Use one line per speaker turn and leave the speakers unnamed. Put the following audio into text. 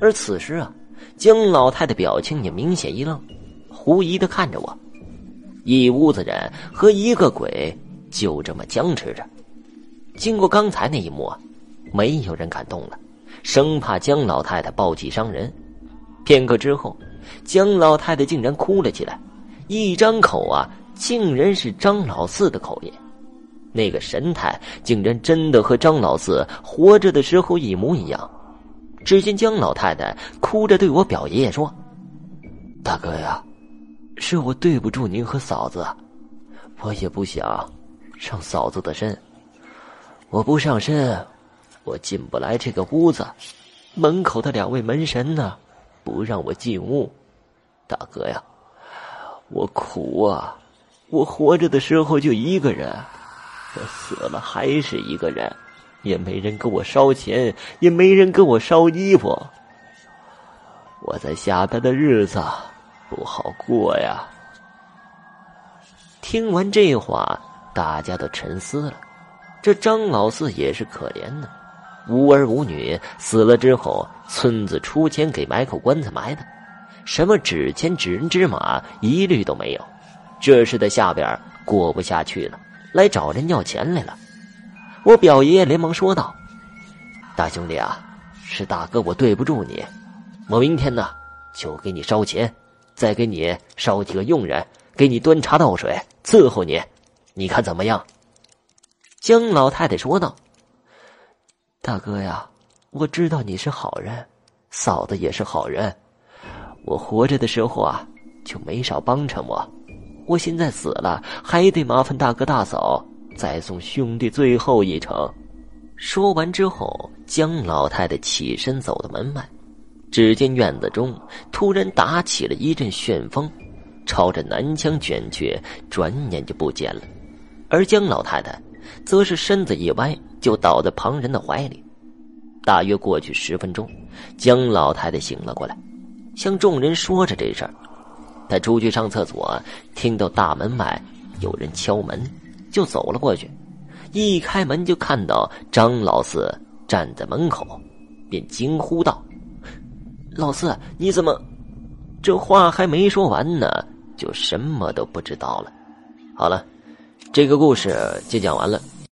而此时啊，姜老太的表情也明显一愣，狐疑的看着我。一屋子人和一个鬼就这么僵持着。经过刚才那一幕啊，没有人敢动了，生怕姜老太太暴气伤人。片刻之后，姜老太太竟然哭了起来，一张口啊，竟然是张老四的口音，那个神态竟然真的和张老四活着的时候一模一样。只见姜老太太哭着对我表爷爷说：“大哥呀。”是我对不住您和嫂子，我也不想上嫂子的身。我不上身，我进不来这个屋子。门口的两位门神呢，不让我进屋。大哥呀，我苦啊！我活着的时候就一个人，我死了还是一个人，也没人给我烧钱，也没人给我烧衣服。我在下边的日子。不好过呀！听完这话，大家都沉思了。这张老四也是可怜呢，无儿无女，死了之后，村子出钱给买口棺材埋的，什么纸钱、纸人、纸马，一律都没有。这是在下边过不下去了，来找人要钱来了。我表爷爷连忙说道：“大兄弟啊，是大哥我对不住你，我明天呢就给你烧钱。”再给你烧几个佣人，给你端茶倒水，伺候你，你看怎么样？姜老太太说道：“大哥呀，我知道你是好人，嫂子也是好人。我活着的时候啊，就没少帮衬我。我现在死了，还得麻烦大哥大嫂再送兄弟最后一程。”说完之后，姜老太太起身走到门外。只见院子中突然打起了一阵旋风，朝着南墙卷去，转眼就不见了。而姜老太太则是身子一歪，就倒在旁人的怀里。大约过去十分钟，姜老太太醒了过来，向众人说着这事儿。她出去上厕所，听到大门外有人敲门，就走了过去。一开门就看到张老四站在门口，便惊呼道。老四，你怎么？这话还没说完呢，就什么都不知道了。好了，这个故事就讲完了。